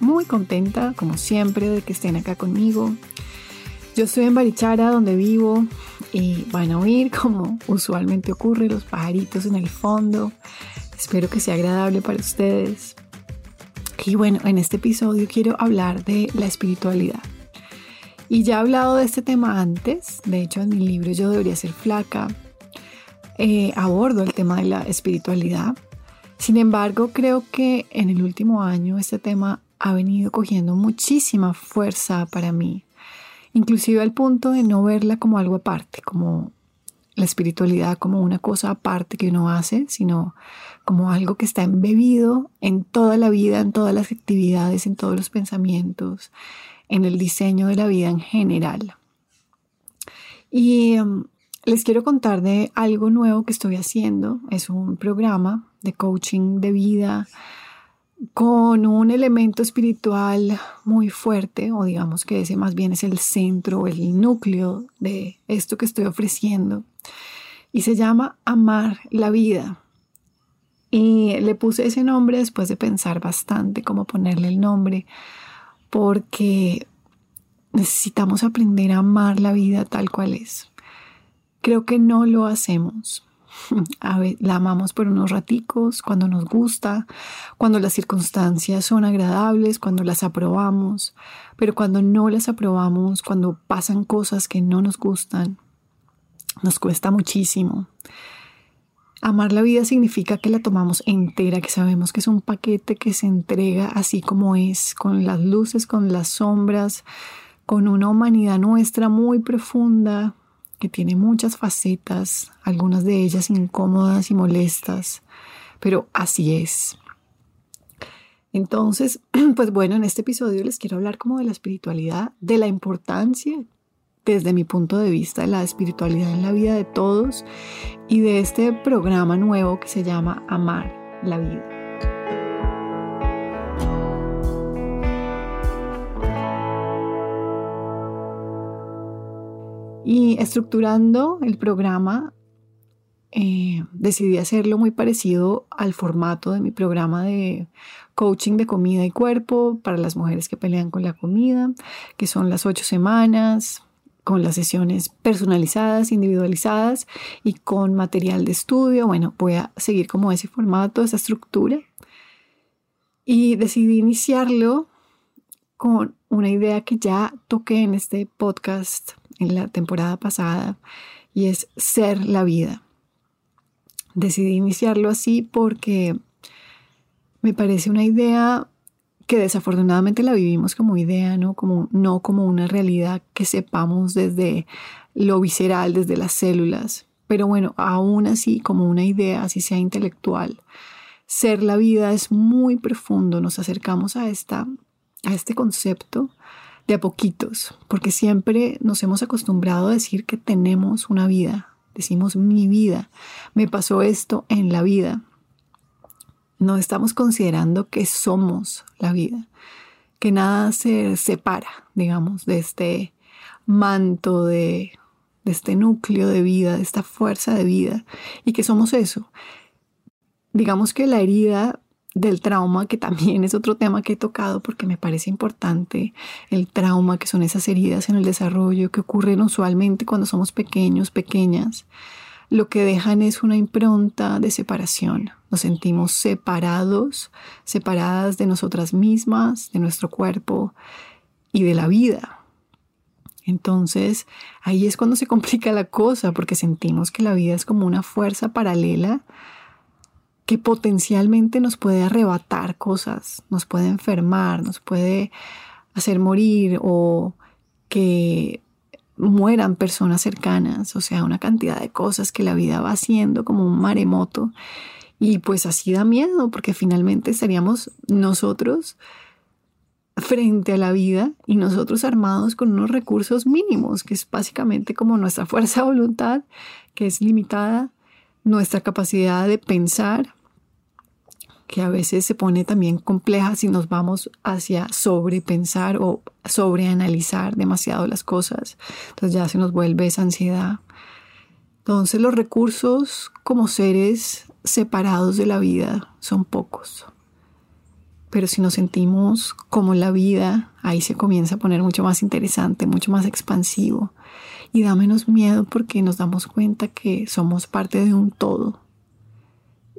muy contenta, como siempre, de que estén acá conmigo. Yo estoy en Barichara, donde vivo, y van a oír como usualmente ocurre los pajaritos en el fondo. Espero que sea agradable para ustedes. Y bueno, en este episodio quiero hablar de la espiritualidad. Y ya he hablado de este tema antes, de hecho en mi libro Yo debería ser flaca, eh, abordo el tema de la espiritualidad. Sin embargo, creo que en el último año este tema ha venido cogiendo muchísima fuerza para mí inclusive al punto de no verla como algo aparte, como la espiritualidad como una cosa aparte que uno hace, sino como algo que está embebido en toda la vida, en todas las actividades, en todos los pensamientos, en el diseño de la vida en general. Y um, les quiero contar de algo nuevo que estoy haciendo. Es un programa de coaching de vida con un elemento espiritual muy fuerte, o digamos que ese más bien es el centro, el núcleo de esto que estoy ofreciendo, y se llama Amar la vida. Y le puse ese nombre después de pensar bastante cómo ponerle el nombre, porque necesitamos aprender a amar la vida tal cual es. Creo que no lo hacemos. A ver, la amamos por unos raticos, cuando nos gusta, cuando las circunstancias son agradables, cuando las aprobamos, pero cuando no las aprobamos, cuando pasan cosas que no nos gustan, nos cuesta muchísimo. Amar la vida significa que la tomamos entera, que sabemos que es un paquete que se entrega así como es, con las luces, con las sombras, con una humanidad nuestra muy profunda, tiene muchas facetas, algunas de ellas incómodas y molestas, pero así es. Entonces, pues bueno, en este episodio les quiero hablar como de la espiritualidad, de la importancia desde mi punto de vista de la espiritualidad en la vida de todos y de este programa nuevo que se llama Amar la vida. Y estructurando el programa, eh, decidí hacerlo muy parecido al formato de mi programa de coaching de comida y cuerpo para las mujeres que pelean con la comida, que son las ocho semanas, con las sesiones personalizadas, individualizadas y con material de estudio. Bueno, voy a seguir como ese formato, esa estructura. Y decidí iniciarlo con una idea que ya toqué en este podcast en la temporada pasada y es ser la vida. Decidí iniciarlo así porque me parece una idea que desafortunadamente la vivimos como idea, ¿no? Como, no como una realidad que sepamos desde lo visceral, desde las células. Pero bueno, aún así, como una idea, así sea intelectual, ser la vida es muy profundo. Nos acercamos a, esta, a este concepto de a poquitos, porque siempre nos hemos acostumbrado a decir que tenemos una vida. Decimos mi vida, me pasó esto en la vida. No estamos considerando que somos la vida, que nada se separa, digamos, de este manto de, de este núcleo de vida, de esta fuerza de vida, y que somos eso. Digamos que la herida del trauma, que también es otro tema que he tocado porque me parece importante, el trauma, que son esas heridas en el desarrollo que ocurren usualmente cuando somos pequeños, pequeñas, lo que dejan es una impronta de separación. Nos sentimos separados, separadas de nosotras mismas, de nuestro cuerpo y de la vida. Entonces, ahí es cuando se complica la cosa, porque sentimos que la vida es como una fuerza paralela que potencialmente nos puede arrebatar cosas, nos puede enfermar, nos puede hacer morir o que mueran personas cercanas, o sea, una cantidad de cosas que la vida va haciendo como un maremoto. Y pues así da miedo, porque finalmente estaríamos nosotros frente a la vida y nosotros armados con unos recursos mínimos, que es básicamente como nuestra fuerza de voluntad, que es limitada, nuestra capacidad de pensar, que a veces se pone también compleja si nos vamos hacia sobrepensar o sobreanalizar demasiado las cosas. Entonces ya se nos vuelve esa ansiedad. Entonces los recursos como seres separados de la vida son pocos. Pero si nos sentimos como la vida, ahí se comienza a poner mucho más interesante, mucho más expansivo. Y da menos miedo porque nos damos cuenta que somos parte de un todo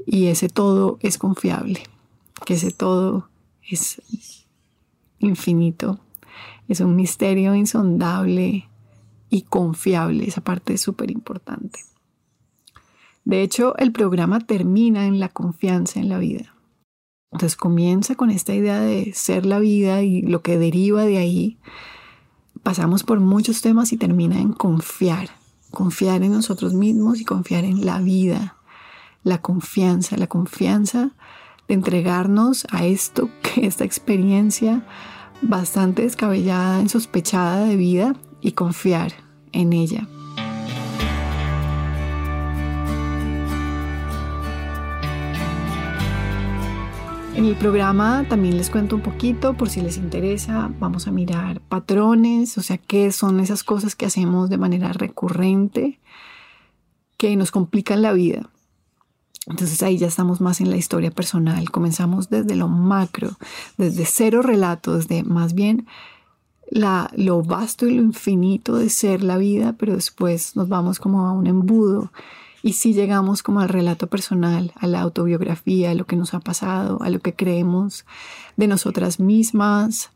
y ese todo es confiable, que ese todo es infinito, es un misterio insondable y confiable, esa parte es súper importante. De hecho, el programa termina en la confianza en la vida. Entonces comienza con esta idea de ser la vida y lo que deriva de ahí. Pasamos por muchos temas y termina en confiar, confiar en nosotros mismos y confiar en la vida, la confianza, la confianza de entregarnos a esto, que esta experiencia bastante descabellada, insospechada de vida y confiar en ella. En el programa también les cuento un poquito, por si les interesa, vamos a mirar patrones, o sea, qué son esas cosas que hacemos de manera recurrente que nos complican la vida. Entonces ahí ya estamos más en la historia personal, comenzamos desde lo macro, desde cero relatos, de más bien lo vasto y lo infinito de ser la vida, pero después nos vamos como a un embudo y si llegamos como al relato personal, a la autobiografía, a lo que nos ha pasado, a lo que creemos de nosotras mismas,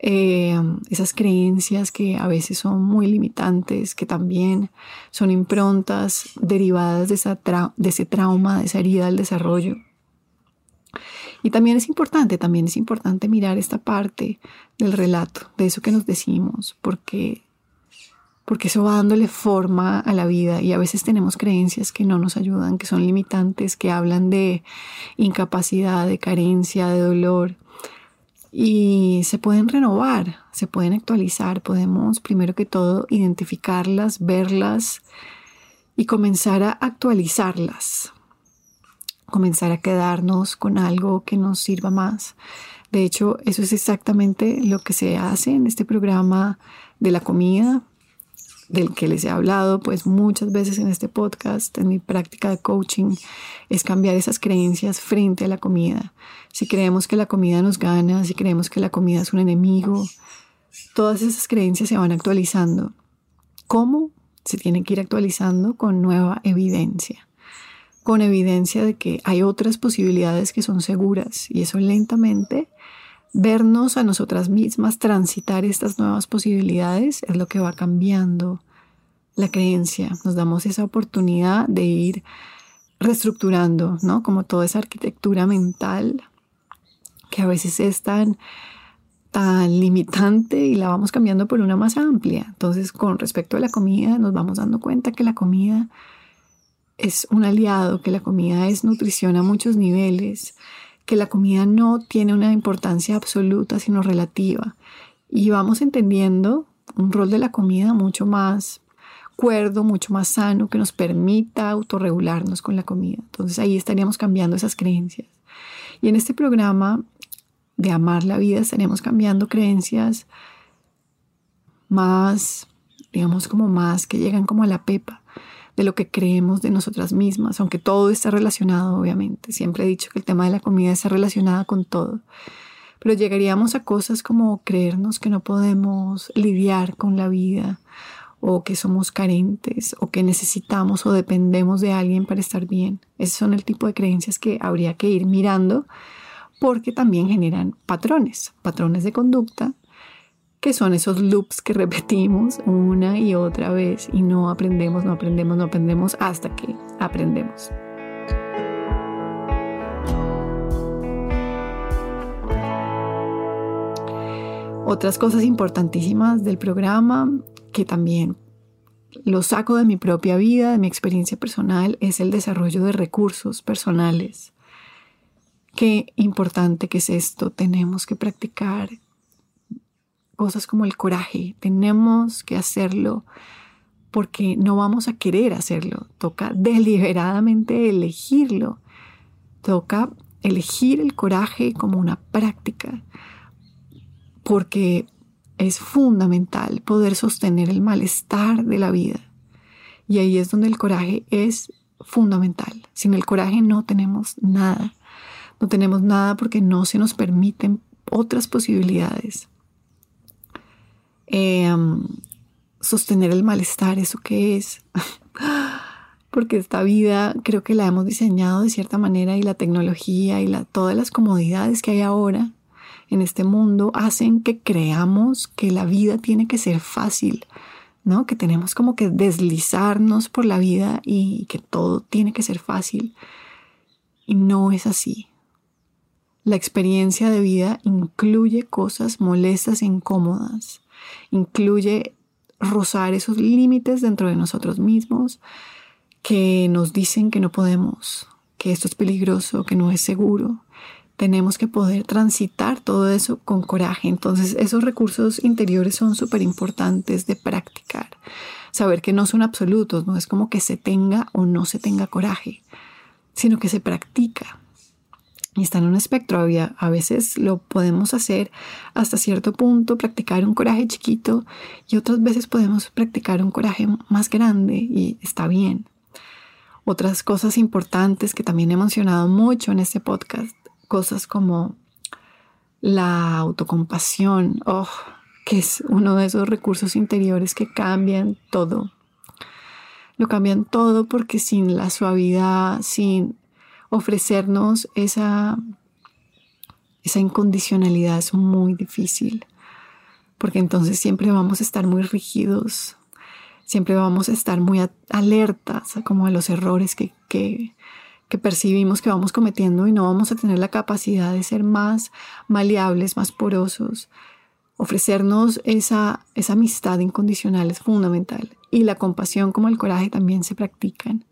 eh, esas creencias que a veces son muy limitantes, que también son improntas derivadas de, esa de ese trauma, de esa herida del desarrollo. Y también es importante, también es importante mirar esta parte del relato, de eso que nos decimos, porque, porque eso va dándole forma a la vida y a veces tenemos creencias que no nos ayudan, que son limitantes, que hablan de incapacidad, de carencia, de dolor. Y se pueden renovar, se pueden actualizar, podemos primero que todo identificarlas, verlas y comenzar a actualizarlas, comenzar a quedarnos con algo que nos sirva más. De hecho, eso es exactamente lo que se hace en este programa de la comida, del que les he hablado pues muchas veces en este podcast, en mi práctica de coaching, es cambiar esas creencias frente a la comida. Si creemos que la comida nos gana, si creemos que la comida es un enemigo, todas esas creencias se van actualizando. ¿Cómo? Se tienen que ir actualizando con nueva evidencia, con evidencia de que hay otras posibilidades que son seguras y eso lentamente vernos a nosotras mismas, transitar estas nuevas posibilidades, es lo que va cambiando la creencia. Nos damos esa oportunidad de ir reestructurando, ¿no? Como toda esa arquitectura mental que a veces es tan, tan limitante y la vamos cambiando por una más amplia. Entonces, con respecto a la comida, nos vamos dando cuenta que la comida es un aliado, que la comida es nutrición a muchos niveles, que la comida no tiene una importancia absoluta, sino relativa. Y vamos entendiendo un rol de la comida mucho más cuerdo, mucho más sano, que nos permita autorregularnos con la comida. Entonces ahí estaríamos cambiando esas creencias. Y en este programa de amar la vida estaremos cambiando creencias más, digamos, como más que llegan como a la pepa de lo que creemos de nosotras mismas, aunque todo está relacionado, obviamente. Siempre he dicho que el tema de la comida está relacionada con todo. Pero llegaríamos a cosas como creernos que no podemos lidiar con la vida, o que somos carentes, o que necesitamos o dependemos de alguien para estar bien. Esos son el tipo de creencias que habría que ir mirando porque también generan patrones, patrones de conducta que son esos loops que repetimos una y otra vez y no aprendemos, no aprendemos, no aprendemos hasta que aprendemos. Otras cosas importantísimas del programa que también lo saco de mi propia vida, de mi experiencia personal, es el desarrollo de recursos personales. Qué importante que es esto. Tenemos que practicar cosas como el coraje. Tenemos que hacerlo porque no vamos a querer hacerlo. Toca deliberadamente elegirlo. Toca elegir el coraje como una práctica porque es fundamental poder sostener el malestar de la vida. Y ahí es donde el coraje es fundamental. Sin el coraje no tenemos nada. No tenemos nada porque no se nos permiten otras posibilidades. Em, sostener el malestar, ¿eso qué es? Porque esta vida creo que la hemos diseñado de cierta manera y la tecnología y la, todas las comodidades que hay ahora en este mundo hacen que creamos que la vida tiene que ser fácil, ¿no? Que tenemos como que deslizarnos por la vida y que todo tiene que ser fácil. Y no es así. La experiencia de vida incluye cosas molestas e incómodas incluye rozar esos límites dentro de nosotros mismos que nos dicen que no podemos, que esto es peligroso, que no es seguro. Tenemos que poder transitar todo eso con coraje. Entonces esos recursos interiores son súper importantes de practicar. Saber que no son absolutos, no es como que se tenga o no se tenga coraje, sino que se practica y está en un espectro. A veces lo podemos hacer hasta cierto punto, practicar un coraje chiquito y otras veces podemos practicar un coraje más grande y está bien. Otras cosas importantes que también he mencionado mucho en este podcast, cosas como la autocompasión, oh, que es uno de esos recursos interiores que cambian todo. Lo cambian todo porque sin la suavidad, sin ofrecernos esa, esa incondicionalidad es muy difícil, porque entonces siempre vamos a estar muy rígidos, siempre vamos a estar muy alertas como a los errores que, que, que percibimos que vamos cometiendo y no vamos a tener la capacidad de ser más maleables, más porosos. Ofrecernos esa, esa amistad incondicional es fundamental y la compasión como el coraje también se practican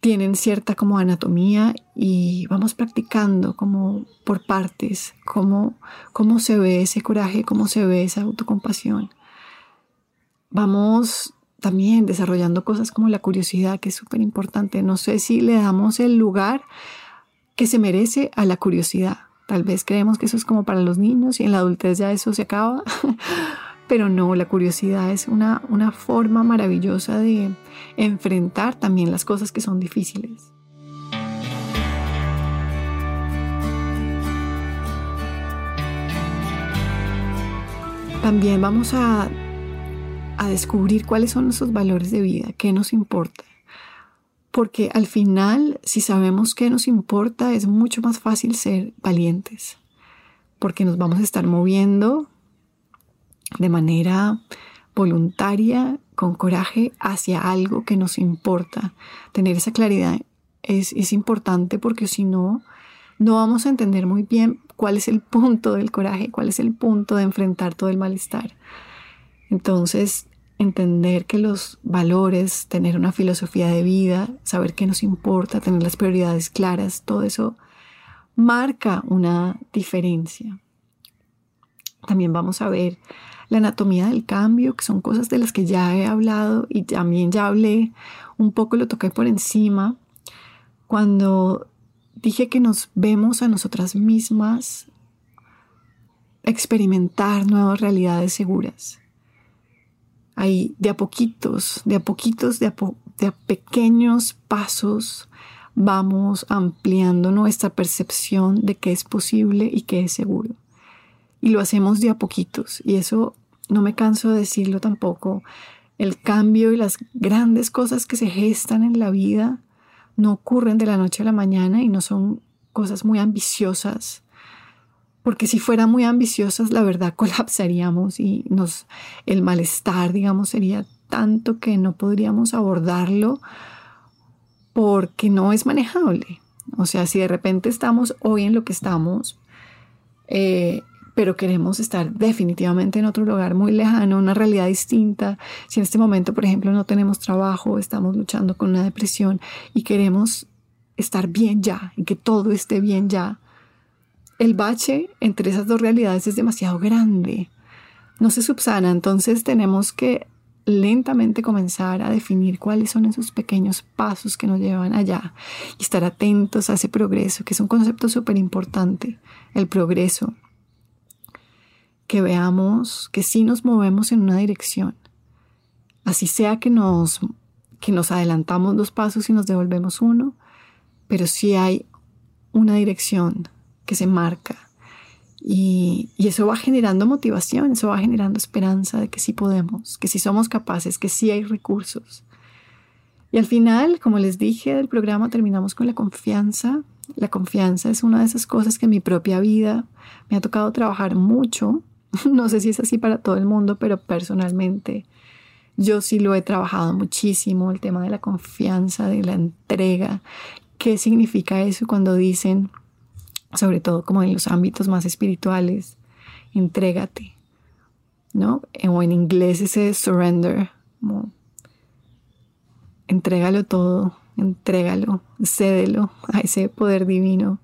tienen cierta como anatomía y vamos practicando como por partes, cómo, cómo se ve ese coraje, cómo se ve esa autocompasión. Vamos también desarrollando cosas como la curiosidad, que es súper importante. No sé si le damos el lugar que se merece a la curiosidad. Tal vez creemos que eso es como para los niños y en la adultez ya eso se acaba. Pero no, la curiosidad es una, una forma maravillosa de enfrentar también las cosas que son difíciles. También vamos a, a descubrir cuáles son nuestros valores de vida, qué nos importa. Porque al final, si sabemos qué nos importa, es mucho más fácil ser valientes. Porque nos vamos a estar moviendo de manera voluntaria, con coraje, hacia algo que nos importa. Tener esa claridad es, es importante porque si no, no vamos a entender muy bien cuál es el punto del coraje, cuál es el punto de enfrentar todo el malestar. Entonces, entender que los valores, tener una filosofía de vida, saber qué nos importa, tener las prioridades claras, todo eso marca una diferencia. También vamos a ver la anatomía del cambio, que son cosas de las que ya he hablado y también ya hablé un poco, lo toqué por encima, cuando dije que nos vemos a nosotras mismas experimentar nuevas realidades seguras. Ahí de a poquitos, de a poquitos, de a, pequeños pasos vamos ampliando nuestra percepción de qué es posible y qué es seguro. Y lo hacemos de a poquitos. Y eso no me canso de decirlo tampoco. El cambio y las grandes cosas que se gestan en la vida no ocurren de la noche a la mañana y no son cosas muy ambiciosas. Porque si fueran muy ambiciosas, la verdad colapsaríamos y nos, el malestar, digamos, sería tanto que no podríamos abordarlo porque no es manejable. O sea, si de repente estamos hoy en lo que estamos, eh, pero queremos estar definitivamente en otro lugar muy lejano, una realidad distinta. Si en este momento, por ejemplo, no tenemos trabajo, estamos luchando con una depresión y queremos estar bien ya y que todo esté bien ya, el bache entre esas dos realidades es demasiado grande. No se subsana, entonces tenemos que lentamente comenzar a definir cuáles son esos pequeños pasos que nos llevan allá y estar atentos a ese progreso, que es un concepto súper importante, el progreso que veamos que sí nos movemos en una dirección. Así sea que nos, que nos adelantamos dos pasos y nos devolvemos uno, pero sí hay una dirección que se marca. Y, y, eso va generando motivación, eso va generando esperanza de que sí podemos, que sí somos capaces, que sí hay recursos. Y al final, como les dije del programa, terminamos con la confianza. La confianza es una de esas cosas que en mi propia vida me ha tocado trabajar mucho No sé si es así para todo el mundo, pero personalmente yo sí lo he trabajado muchísimo, el tema de la confianza, de la entrega. ¿Qué significa eso cuando dicen, sobre todo como en los ámbitos más espirituales, entrégate? ¿No? O en inglés ese surrender, como entrégalo todo, entrégalo, cédelo a ese poder divino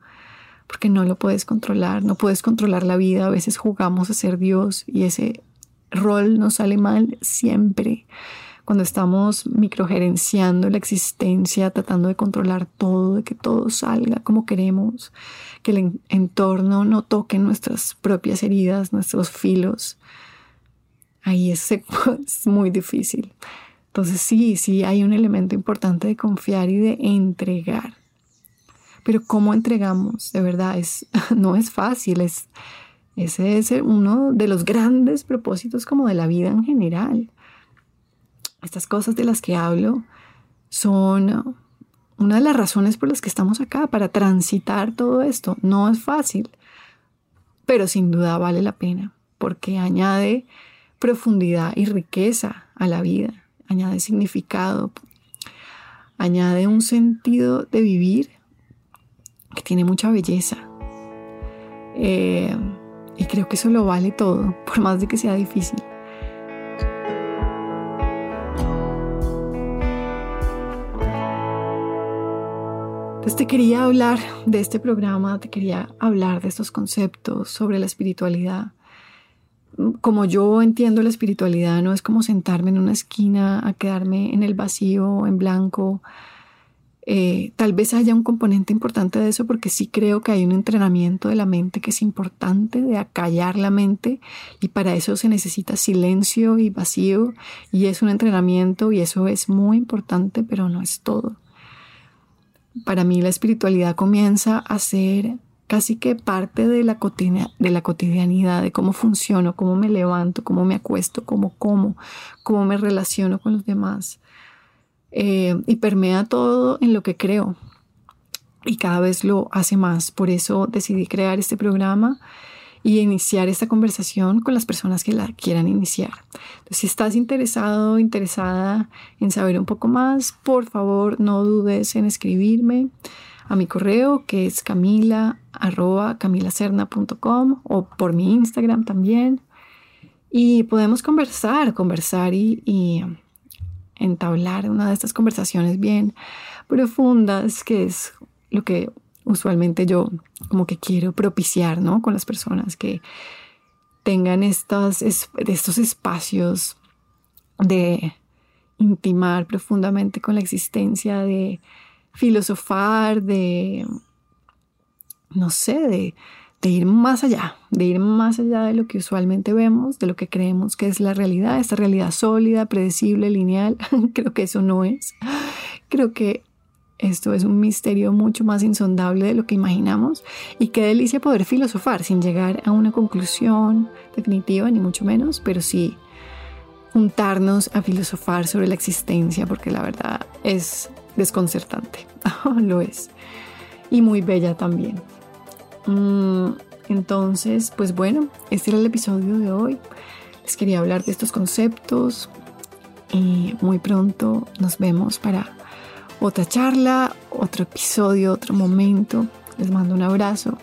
porque no lo puedes controlar, no puedes controlar la vida, a veces jugamos a ser Dios y ese rol nos sale mal siempre. Cuando estamos microgerenciando la existencia, tratando de controlar todo, de que todo salga como queremos, que el entorno no toque nuestras propias heridas, nuestros filos, ahí es, es muy difícil. Entonces sí, sí hay un elemento importante de confiar y de entregar. Pero cómo entregamos, de verdad, es, no es fácil, es, ese es uno de los grandes propósitos como de la vida en general. Estas cosas de las que hablo son una de las razones por las que estamos acá, para transitar todo esto. No es fácil, pero sin duda vale la pena, porque añade profundidad y riqueza a la vida, añade significado, añade un sentido de vivir que tiene mucha belleza. Eh, y creo que eso lo vale todo, por más de que sea difícil. Entonces te quería hablar de este programa, te quería hablar de estos conceptos sobre la espiritualidad. Como yo entiendo la espiritualidad, no es como sentarme en una esquina a quedarme en el vacío, en blanco, eh, tal vez haya un componente importante de eso porque sí creo que hay un entrenamiento de la mente que es importante, de acallar la mente y para eso se necesita silencio y vacío y es un entrenamiento y eso es muy importante, pero no es todo. Para mí la espiritualidad comienza a ser casi que parte de la, de la cotidianidad, de cómo funciono, cómo me levanto, cómo me acuesto, cómo como, cómo me relaciono con los demás. Eh, y permea todo en lo que creo. Y cada vez lo hace más. Por eso decidí crear este programa y iniciar esta conversación con las personas que la quieran iniciar. Entonces, si estás interesado, interesada en saber un poco más, por favor no dudes en escribirme a mi correo que es camila camilacerna.com o por mi Instagram también. Y podemos conversar, conversar y entablar una de estas conversaciones bien profundas, que es lo que usualmente yo como que quiero propiciar, ¿no? Con las personas que tengan estos, estos espacios de intimar profundamente con la existencia, de filosofar, de, no sé, de, de ir más allá, de ir más allá de lo que usualmente vemos, de lo que creemos que es la realidad, esta realidad sólida, predecible, lineal. Creo que eso no es. Creo que esto es un misterio mucho más insondable de lo que imaginamos y qué delicia poder filosofar sin llegar a una conclusión definitiva, ni mucho menos, pero sí juntarnos a filosofar sobre la existencia, porque la verdad es desconcertante, lo es, y muy bella también. Mm, entonces, pues bueno, este era el episodio de hoy. Les quería hablar de estos conceptos y muy pronto nos vemos para otra charla, otro episodio, otro momento. Les mando un abrazo